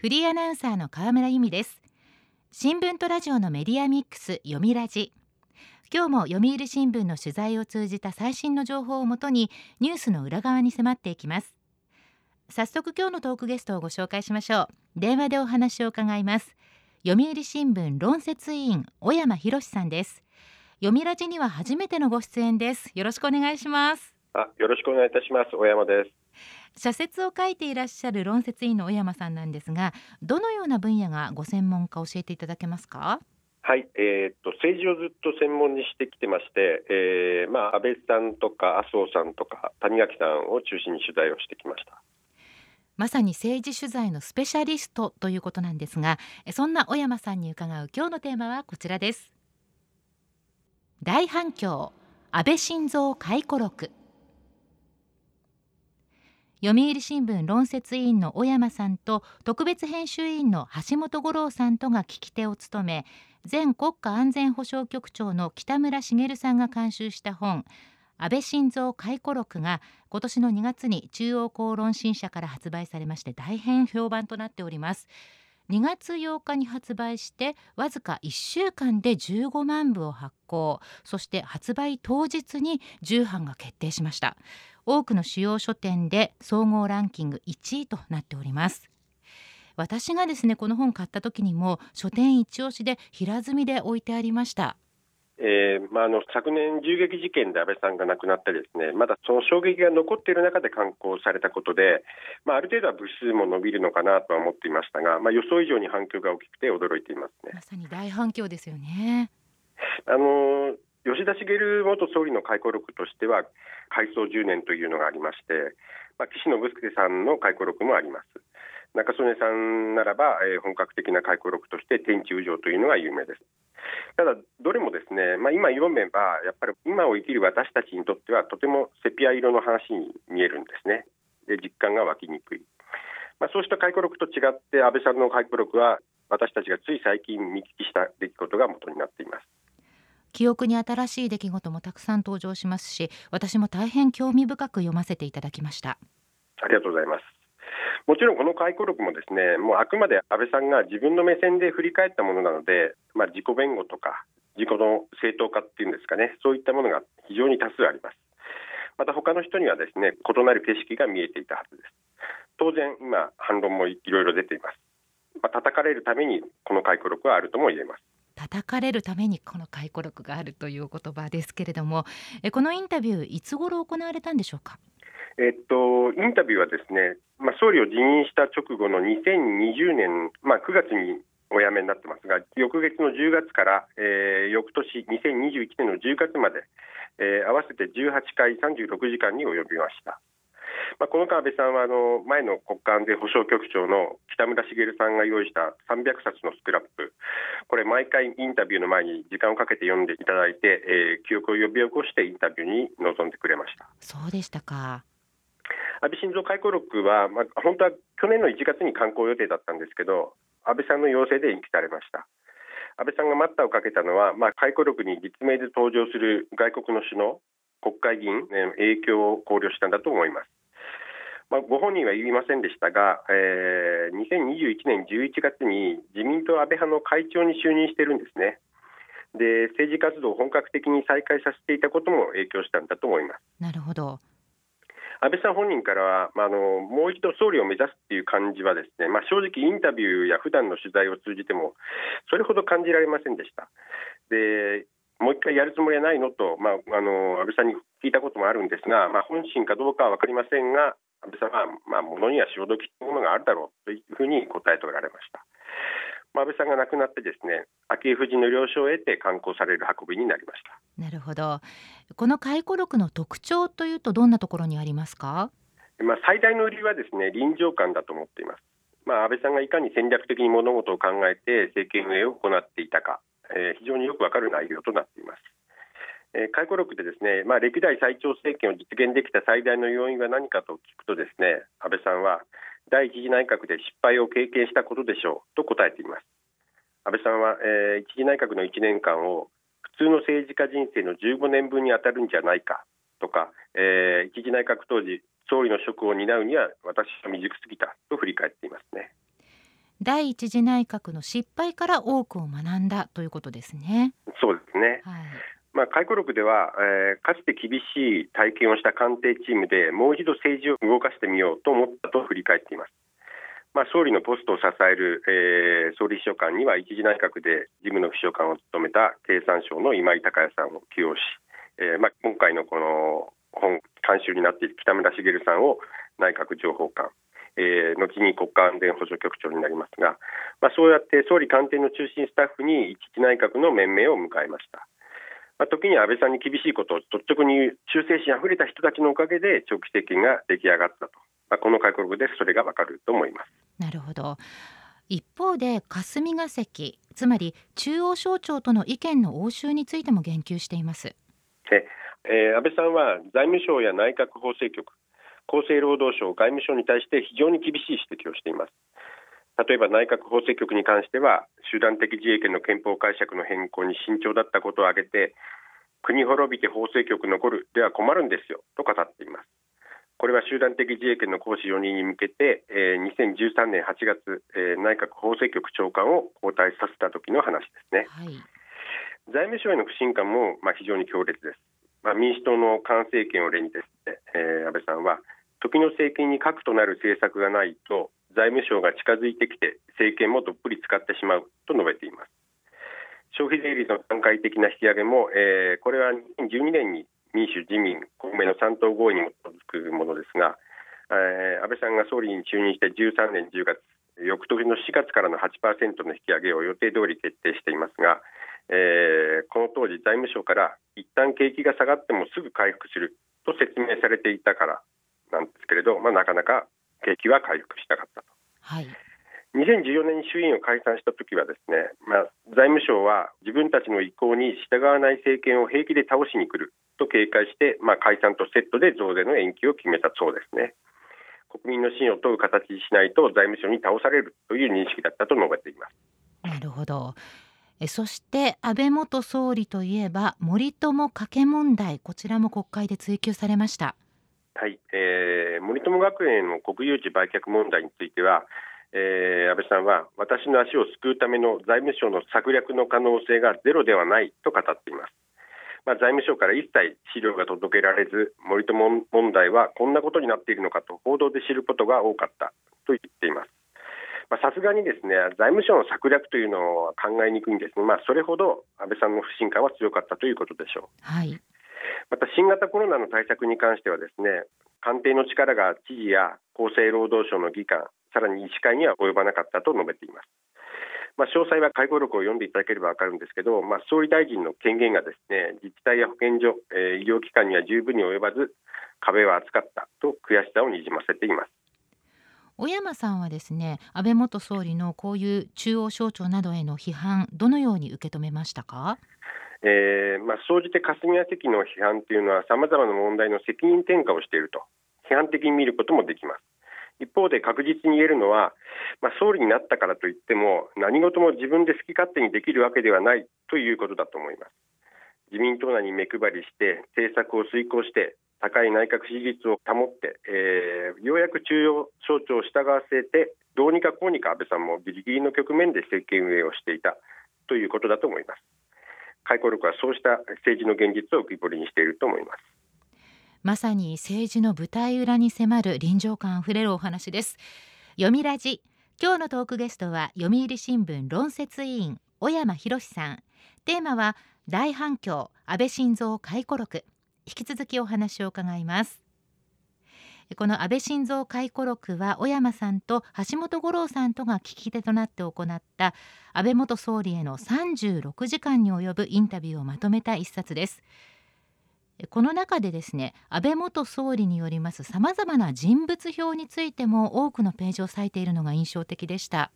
フリーアナウンサーの河村由美です。新聞とラジオのメディアミックス読みラジ。今日も読売新聞の取材を通じた最新の情報をもとにニュースの裏側に迫っていきます。早速今日のトークゲストをご紹介しましょう。電話でお話を伺います。読売新聞論説委員小山博さんです。読みラジには初めてのご出演です。よろしくお願いします。あよろしくお願いいたします。小山です。社説を書いていらっしゃる論説委員の小山さんなんですがどのような分野がご専門か教えていただけますか？はい、えー、っと政治をずっと専門にしてきてまして、えー、まあ安倍さんとか麻生さんとか谷垣さんを中心に取材をしてきました。まさに政治取材のスペシャリストということなんですがそんな小山さんに伺う今日のテーマはこちらです。大反響安倍晋三回顧録読売新聞論説委員の小山さんと特別編集委員の橋本五郎さんとが聞き手を務め前国家安全保障局長の北村茂さんが監修した本安倍晋三回顧録が今年の2月に中央公論新社から発売されまして大変評判となっております。2月8日に発売してわずか1週間で15万部を発行。そして発売当日に重版が決定しました。多くの主要書店で総合ランキング1位となっております。私がですねこの本買った時にも書店一押しで平積みで置いてありました。えーまあ、あの昨年、銃撃事件で安倍さんが亡くなってですねまだその衝撃が残っている中で刊行されたことで、まあ、ある程度は部数も伸びるのかなとは思っていましたが、まあ、予想以上に反響が大きくて驚いていますね。まさに大反響ですよね。あの吉田茂元総理の回顧録としては改装10年というのがありまして、まあ、岸信介さんの回顧録もあります。中曽根さんならば、えー、本格的な回顧録として天地宇上というのが有名ですただどれもですね、まあ、今読めばやっぱり今を生きる私たちにとってはとてもセピア色の話に見えるんですね。で実感が湧きにくい、まあ、そうした回顧録と違って安倍さんの回顧録は私たちがつい最近見聞きした出来事が元になっています。記憶に新しい出来事もたくさん登場しますし私も大変興味深く読ませていただきました。ありがとうございますもちろんこの回顧録もですねもうあくまで安倍さんが自分の目線で振り返ったものなので、まあ、自己弁護とか自己の正当化っていうんですかねそういったものが非常に多数あります。また他の人にはですね異なる景色が見えていたはずです。当然今反論もいろいろ出ています。まあ、叩かれるためにこの回顧録はあるとも言えます。叩かれるためにこの回顧録があるという言葉ですけれどもえこのインタビューいつ頃行われたんでしょうか？えっと、インタビューはですね、まあ、総理を辞任した直後の2020年、まあ、9月にお辞めになってますが、翌月の10月から、えー、翌年2021年の10月まで、えー、合わせて18回36時間に及びました。まあ、この間、安倍さんはあの前の国家安全保障局長の北村茂さんが用意した300冊のスクラップ、これ、毎回インタビューの前に時間をかけて読んでいただいて、えー、記憶を呼び起こしてインタビューに臨んでくれましたそうでしたか。安倍晋三回顧録は、まあ、本当は去年の1月に刊行予定だったんですけど、安倍さんの要請で延期されました。安倍さんが待ったをかけたのは、まあ、回顧録に実名で登場する外国の首脳、国会議員の影響を考慮したんだと思います。まあ、ご本人は言いませんでしたが、えー、2021年11月に自民党安倍派の会長に就任してるんですね。で政治活動を本格的に再開させていたことも影響したんだと思います。なるほど安倍さん本人からは、まあ、あのもう一度総理を目指すという感じはですね、まあ、正直インタビューや普段の取材を通じてもそれほど感じられませんでした。でもう一回やるつもりはないのと、まあ、あの安倍さんに聞いたこともあるんですが、まあ、本心かどうかは分かりませんが安倍さんは、まあ、ものには潮時というものがあるだろうというふうに答えておられました。まあ、安倍さんが亡くなってですね昭恵夫人の了承を得て刊行される運びになりました。なるほど。この回顧録の特徴というとどんなところにありますか、まあ、最大の売りはですね臨場感だと思っています。まあ、安倍さんがいかに戦略的に物事を考えて政権運営を行っていたか、えー、非常によくわかる内容となっています。えー、回顧録でですね、まあ、歴代最長政権を実現できた最大の要因は何かと聞くとですね安倍さんは第一次内閣で失敗を経験したことでしょうと答えています。安倍さんは、えー、一次内閣の1年間を普通の政治家人生の15年分に当たるんじゃないかとか、えー、一次内閣当時総理の職を担うには私は未熟すぎたと振り返っていますね。第一次内閣の失敗から多くを学んだということですね。そうですね、はいまあ、回顧録では、えー、かつて厳しい体験をした官邸チームでもう一度政治を動かしてみようと思ったと振り返っています。まあ、総理のポストを支える、えー、総理秘書官には一次内閣で事務の秘書官を務めた経産省の今井隆也さんを起用し、えーまあ、今回のこの本監修になっている北村茂さんを内閣情報官、えー、後に国家安全保障局長になりますが、まあ、そうやって総理官邸の中心スタッフに一次内閣の面々を迎えました。まあ、時に安倍さんに厳しいことを率直に言う忠誠心あふれた人たちのおかげで長期政権が出来上がったと、まあ、この回顧録でそれがわかると思います。なるほど一方で霞が関つまり中央省庁との意見の応酬についても言及しています。ええー、安倍さんは財務省や内閣法制局厚生労働省外務省に対して非常に厳しい指摘をしています。例えば内閣法制局に関しては集団的自衛権の憲法解釈の変更に慎重だったことを挙げて国滅びて法制局残るでは困るんですよと語っています。これは集団的自衛権の行使容認に向けて、えー、2013年8月、えー、内閣法制局長官を交代させた時の話ですね、はい、財務省への不信感も、まあ、非常に強烈です、まあ、民主党の菅政権を例にですね、えー、安倍さんは時の政権に核となる政策がないと財務省が近づいてきて政権もどっぷり使ってしまうと述べています。消費税率の段階的な引き上げも、えー、これは2012年に民主、自民、公明の3党合意に基づくものですが、えー、安倍さんが総理に就任して13年10月翌年の4月からの8%の引き上げを予定通り決定していますが、えー、この当時、財務省から一旦景気が下がってもすぐ回復すると説明されていたからなんですけれど、まあ、なかなか景気は回復しなかったと。はい。2014年に衆院を解散した時はですね、まあ、財務省は自分たちの意向に従わない政権を平気で倒しに来ると警戒して、まあ、解散とセットで増税の延期を決めたそうですね。国民の信を問う形にしないと財務省に倒されるという認識だったと述べています。なるほど。えそして安倍元総理といえば森友加計問題こちらも国会で追及されましたはい、えー、森友学園の国有地売却問題については、えー、安倍さんは私の足を救うための財務省の策略の可能性がゼロではないと語っています。まあ、財務省から一切資料が届けられず、森友問題はこんなことになっているのかと報道で知ることが多かったと言っています。さすがにですね財務省の策略というのは考えにくいんですが、まあ、それほど安倍さんの不信感は強かったということでしょう。はいまた新型コロナの対策に関してはですね官邸の力が知事や厚生労働省の議官さらに医師会には及ばなかったと述べています。まあ、詳細は介護録を読んでいただければ分かるんですけど、まあ、総理大臣の権限がですね自治体や保健所、えー、医療機関には十分に及ばず壁は厚かったと悔しさをにじませています小山さんはですね安倍元総理のこういう中央省庁などへの批判どのように受け止めましたか？えーまあ、総じて霞が関の批判というのはさまざまな問題の責任転嫁をしていると批判的に見ることもできます。一方で確実に言えるのは、まあ、総理になったからといっても何事も自分で好き勝手にできるわけではないということだと思います。自民党内に目配りして政策を遂行して高い内閣支持率を保って、えー、ようやく中央省庁を従わせてどうにかこうにか安倍さんもギリギリの局面で政権運営をしていたということだと思います。回顧録はそうした政治の現実を浮き彫りにしていると思います。まさに政治の舞台裏に迫る臨場感あふれるお話です。読みラジ。今日のトークゲストは読売新聞論説委員小山博さん。テーマは大反響安倍晋三回顧録。引き続きお話を伺います。この安倍晋三回顧録は小山さんと橋本五郎さんとが聞き手となって行った安倍元総理への36時間に及ぶインタビューをまとめた一冊です。この中でですね安倍元総理によりますさまざまな人物表についても多くのページを割いているのが印象的でした。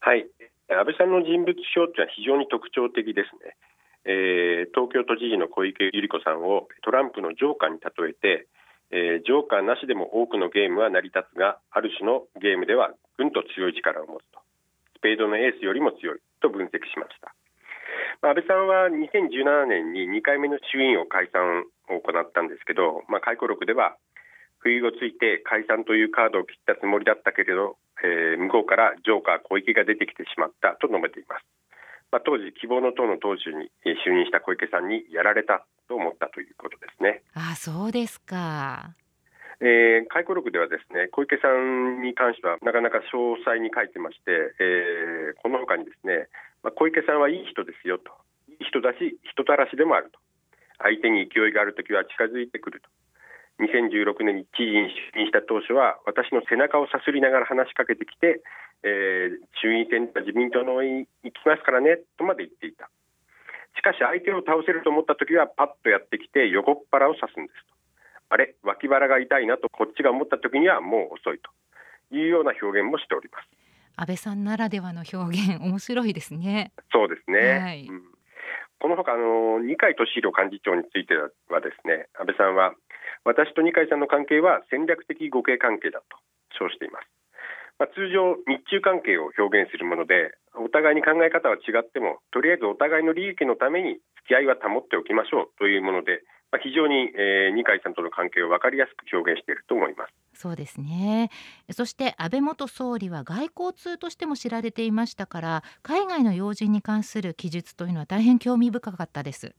はい。安倍さんの人物表というのは非常に特徴的ですね、えー、東京都知事の小池百合子さんをトランプのジョーカーに例えてえー、ジョーカーなしでも多くのゲームは成り立つがある種のゲームではぐんと強い力を持つとスペードのエースよりも強いと分析しました、まあ、安倍さんは2017年に2回目の衆院を解散を行ったんですけど、まあ、回顧録では不意をついて解散というカードを切ったつもりだったけれど、えー、向こうからジョーカー小池が出てきてしまったと述べています。まあ、当時、希望の党の党首に就任した小池さんにやられたと思ったということですね。あそうですか。えー、回顧録ではですね小池さんに関してはなかなか詳細に書いてまして、えー、このほかにですね、まあ、小池さんはいい人ですよといい人だし人たらしでもあると相手に勢いがあるときは近づいてくると2016年に知事に就任した当初は私の背中をさすりながら話しかけてきて、えー、衆院選で自民党の行きますからねとまで言っていた。しかし相手を倒せると思ったときはパッとやってきて横っ腹を刺すんですと。あれ脇腹が痛いなとこっちが思ったときにはもう遅いと。いうような表現もしております。安倍さんならではの表現面白いですね。そうですね、はい、うん。このほかあの二階俊博幹事長についてはですね安倍さんは私と二階さんの関係は戦略的互恵関係だと称しています、まあ、通常日中関係を表現するものでお互いに考え方は違ってもとりあえずお互いの利益のために付き合いは保っておきましょうというものでまあ、非常に、えー、二階さんとの関係を分かりやすく表現していると思います。そうですね。そして安倍元総理は外交通としても知られていましたから海外の要人に関する記述というのは大変興味深かったです、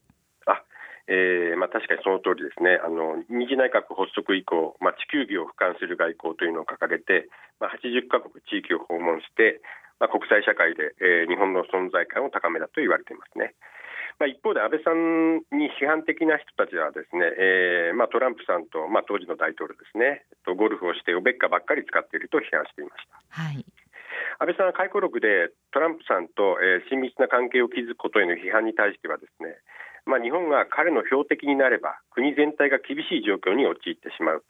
えーまあ、確かにその通りですねあの二次内閣発足以降、まあ、地球儀を俯瞰する外交というのを掲げて、まあ、80カ国地域を訪問してまあ、国際社会で、えー、日本の存在感を高めたと言われていますね。まあ、一方で安倍さんに批判的な人たちはですね、えーまあ、トランプさんと、まあ、当時の大統領ですねとゴルフをしておべっかばっかり使っていると批判していました。はい安倍さんは回顧録でトランプさんと、えー、親密な関係を築くことへの批判に対してはですね、まあ、日本が彼の標的になれば国全体が厳しい状況に陥ってしまう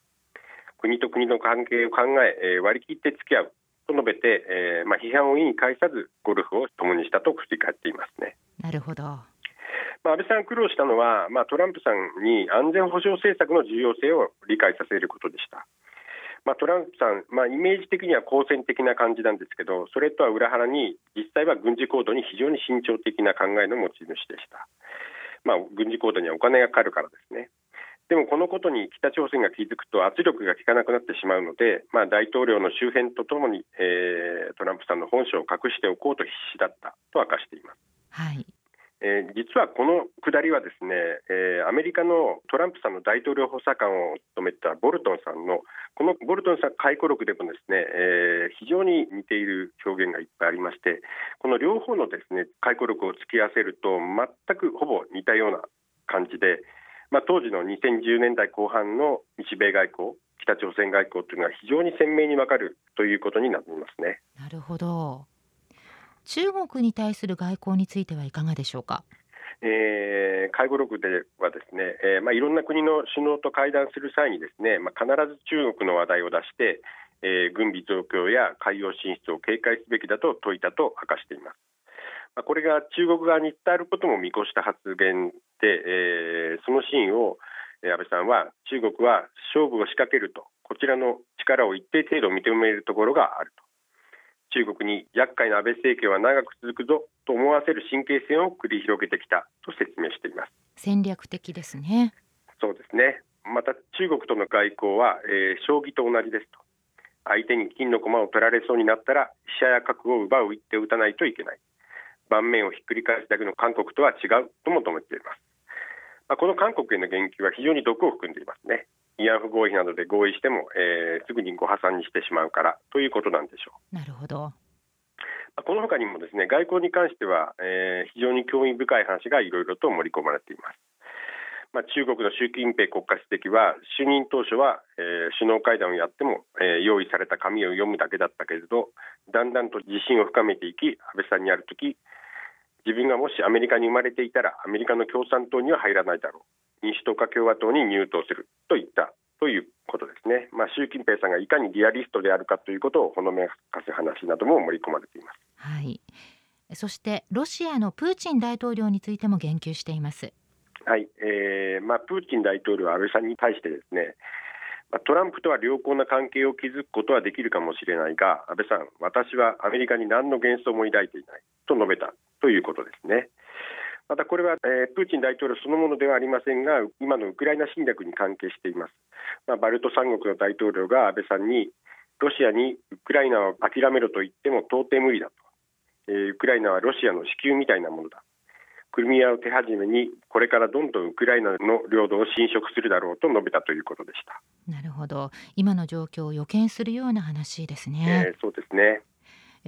国と国の関係を考ええー、割り切って付き合うと述べて、えーまあ、批判を意に介さずゴルフを共にしたと振り返っていますね。なるほどまあ、安倍さんが苦労したのは、まあ、トランプさんに安全保障政策の重要性を理解させることでした。まあ、トランプさん、まあ、イメージ的には好戦的な感じなんですけど、それとは裏腹に、実際は軍事行動に非常に慎重的な考えの持ち主でした。まあ、軍事行動にはお金がかかるからですね。でもこのことに北朝鮮が気づくと圧力が効かなくなってしまうので、まあ、大統領の周辺とともに、えー、トランプさんの本性を隠しておこうと必死だったと明かしています。はいえー、実はこのくだりはですね、えー、アメリカのトランプさんの大統領補佐官を務めたボルトンさんのこのボルトンさん回顧録でもですね、えー、非常に似ている表現がいっぱいありましてこの両方のですね回顧録を突き合わせると全くほぼ似たような感じで、まあ、当時の2010年代後半の日米外交北朝鮮外交というのは非常に鮮明にわかるということになりますね。なるほど中国に対する外交についてはいかがでしょうか？えー、介護録ではですね、えーまあ、いろんな国の首脳と会談する際にですね、まあ、必ず中国の話題を出して、えー、軍備増強や海洋進出を警戒すべきだと説いたと明かしています。まあ、これが中国側に伝えることも見越した発言で、えー、そのシーンを安倍さんは中国は勝負を仕掛けるとこちらの力を一定程度認めるところがあると中国に厄介な安倍政権は長く続くぞと思わせる神経戦を繰り広げてきたと説明しています。戦略的ですね。そうですね。また中国との外交は、えー、将棋と同じですと。相手に金の駒を取られそうになったら飛車や角を奪う一手を打たないといけない。盤面をひっくり返すだけの韓国とは違うとも述べています、まあ、この韓国への言及は非常に毒を含んでいますね慰安婦合意などで合意しても、えー、すぐにご破産にしてしまうからということなんでしょう。なるほど。この他にもですね外交に関しては、えー、非常に興味深い話がいろいろと盛り込まれています。まあ、中国の習近平国家主席は就任当初は、えー、首脳会談をやっても、えー、用意された紙を読むだけだったけれどだんだんと自信を深めていき安倍さんにある時自分がもしアメリカに生まれていたらアメリカの共産党には入らないだろう民主党か共和党に入党するといったということですね、まあ、習近平さんがいかにリアリストであるかということをほのめかす話なども盛り込まれています。はいそしてロシアのプーチン大統領についても言及しています。はい、えーまあ、プーチン大統領は安倍さんに対してですねトランプとは良好な関係を築くことはできるかもしれないが安倍さん、私はアメリカに何の幻想も抱いていないと述べたということですね。またこれは、えー、プーチン大統領そのものではありませんが今のウクライナ侵略に関係しています、まあ、バルト三国の大統領が安倍さんにロシアにウクライナを諦めろと言っても到底無理だと、えー、ウクライナはロシアの子宮みたいなものだ。クリミアを手始めにこれからどんどんウクライナの領土を侵食するだろうと述べたということでした。なるほど。今の状況を予見するような話ですね、えー、そうですね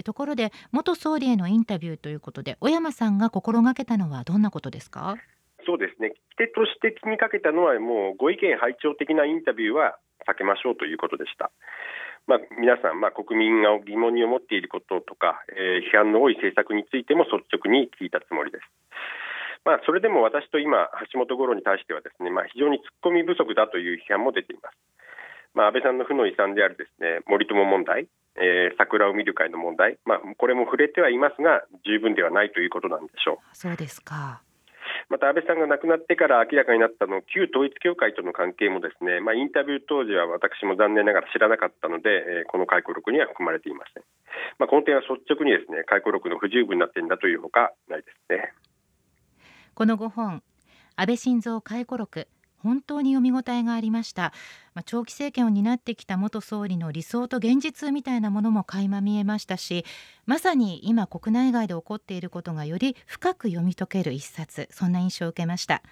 ところで元総理へのインタビューということで小山さんが心がけたのはどんなことですか？そうですね規定として気にかけたのはもうご意見拝聴的なインタビューは避けましょうということでした。まあ、皆さん、まあ、国民が疑問に思っていることとか、えー、批判の多い政策についても率直に聞いたつもりです。まあ、それでも私と今、橋本五郎に対してはですね、まあ、非常に突っ込み不足だという批判も出ています。まあ、安倍さんの負の遺産であるですね森友問題、えー、桜を見る会の問題、まあ、これも触れてはいますが十分ではないということなんでしょう。そうですか。また安倍さんが亡くなってから明らかになったの旧統一教会との関係もですね、まあ、インタビュー当時は私も残念ながら知らなかったので、えー、この回顧録には含まれていません、まあ、この点は率直にですね回顧録の不十分な点だというほかないですね。この5本安倍晋三回顧録本当に読み応えがありました、まあ、長期政権を担ってきた元総理の理想と現実みたいなものも垣間見えましたしまさに今国内外で起こっていることがより深く読み解ける一冊そんな印象を受けました。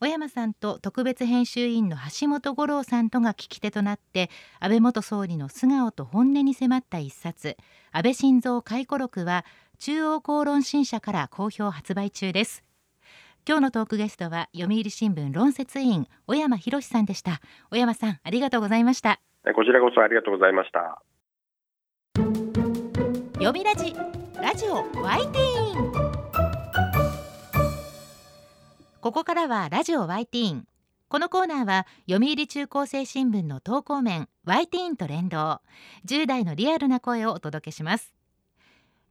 小山さんと特別編集員の橋本五郎さんとが聞き手となって安倍元総理の素顔と本音に迫った一冊安倍晋三回顧録は中央公論新社から好評発売中です。今日のトークゲストは読売新聞論説委員小山博さんでした。小山さんありがとうございました。こちらこそありがとうございました。読みラジラジオワイティーン。ここからはラジオワイティーン。このコーナーは読売中高生新聞の投稿面ワイティーンと連動。10代のリアルな声をお届けします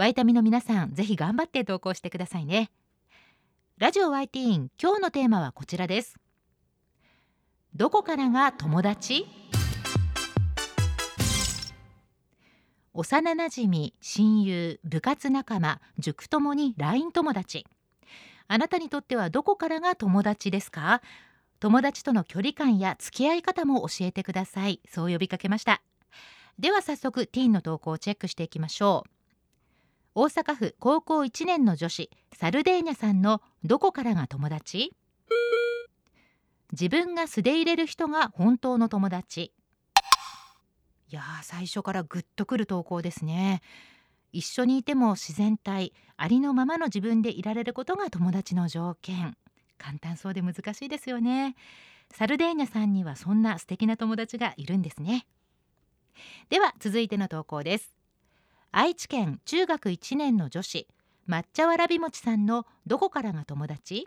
ワイタミの皆さんぜひ頑張って投稿してくださいね。ラジオワイティーン今日のテーマはこちらです。どこからが友達？幼なじみ親友部活仲間塾ともに LINE 友達。あなたにとってはどこからが友達ですか？友達との距離感や付き合い方も教えてください。そう呼びかけました。では早速ティーンの投稿をチェックしていきましょう。大阪府高校1年の女子サルデーニャさんのどこからが友達？自分が素で入れる人が本当の友達。いや最初からグッとくる投稿ですね。一緒にいても自然体ありのままの自分でいられることが友達の条件。簡単そうで難しいですよね。サルデーニャさんにはそんな素敵な友達がいるんですね。では続いての投稿です。愛知県中学1年の女子抹茶わらび餅さんのどこからが友達？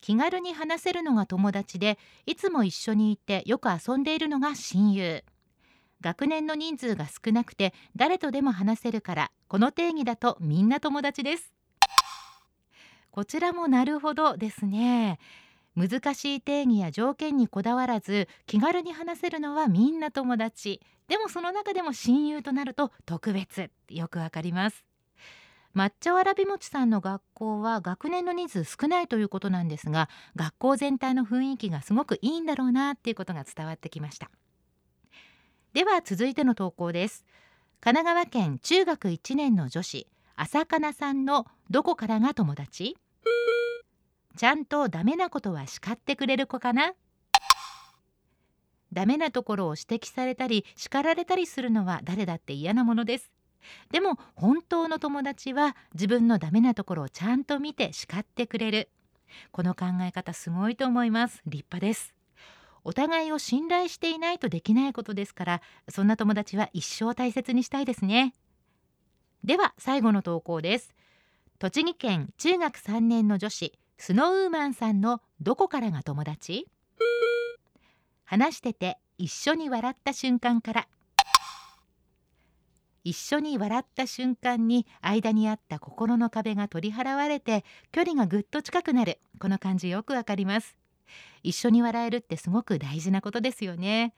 気軽に話せるのが友達でいつも一緒にいてよく遊んでいるのが親友。学年の人数が少なくて誰とでも話せるからこの定義だとみんな友達です。こちらもなるほどですね。難しい定義や条件にこだわらず気軽に話せるのはみんな友達。でもその中でも親友となると特別よくわかります。抹茶わらび餅さんの学校は学年の人数少ないということなんですが学校全体の雰囲気がすごくいいんだろうなっていうことが伝わってきました。では続いての投稿です。神奈川県中学1年の女子朝かなさんのどこからが友達？ちゃんとダメなことは叱ってくれる子かな？ダメなところを指摘されたり叱られたりするのは誰だって嫌なものです。でも本当の友達は自分のダメなところをちゃんと見て叱ってくれる。この考え方すごいと思います。立派です。お互いを信頼していないとできないことですからそんな友達は一生大切にしたいですね。では最後の投稿です。栃木県中学3年の女子スノーウーマンさんのどこからが友達？話してて一緒に笑った瞬間から。一緒に笑った瞬間に間にあった心の壁が取り払われて距離がぐっと近くなる。この感じよくわかります。一緒に笑えるってすごく大事なことですよね。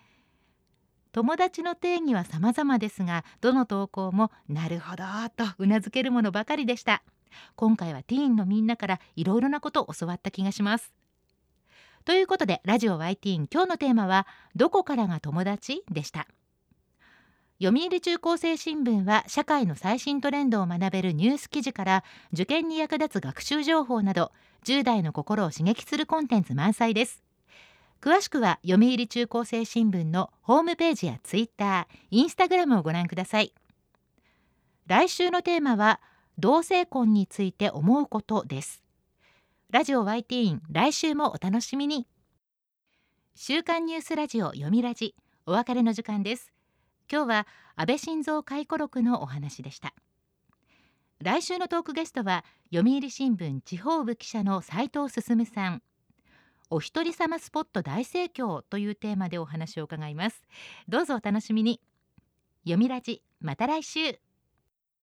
友達の定義は様々ですがどの投稿もなるほどとうなずけるものばかりでした。今回はティーンのみんなからいろいろなことを教わった気がします。ということでラジオ Y ティーン今日のテーマはどこからが友達？でした。読売中高生新聞は社会の最新トレンドを学べるニュース記事から受験に役立つ学習情報など10代の心を刺激するコンテンツ満載です。詳しくは読売中高生新聞のホームページやツイッター、インスタグラムをご覧ください。来週のテーマは同性婚について思うことです。ラジオ YT ティーン来週もお楽しみに。週刊ニュースラジオ読みラジお別れの時間です。今日は安倍晋三回顧録のお話でした。来週のトークゲストは読売新聞地方部記者の斉藤進さん。お一人様スポット大盛況というテーマでお話を伺います。どうぞお楽しみに。読みラジまた来週。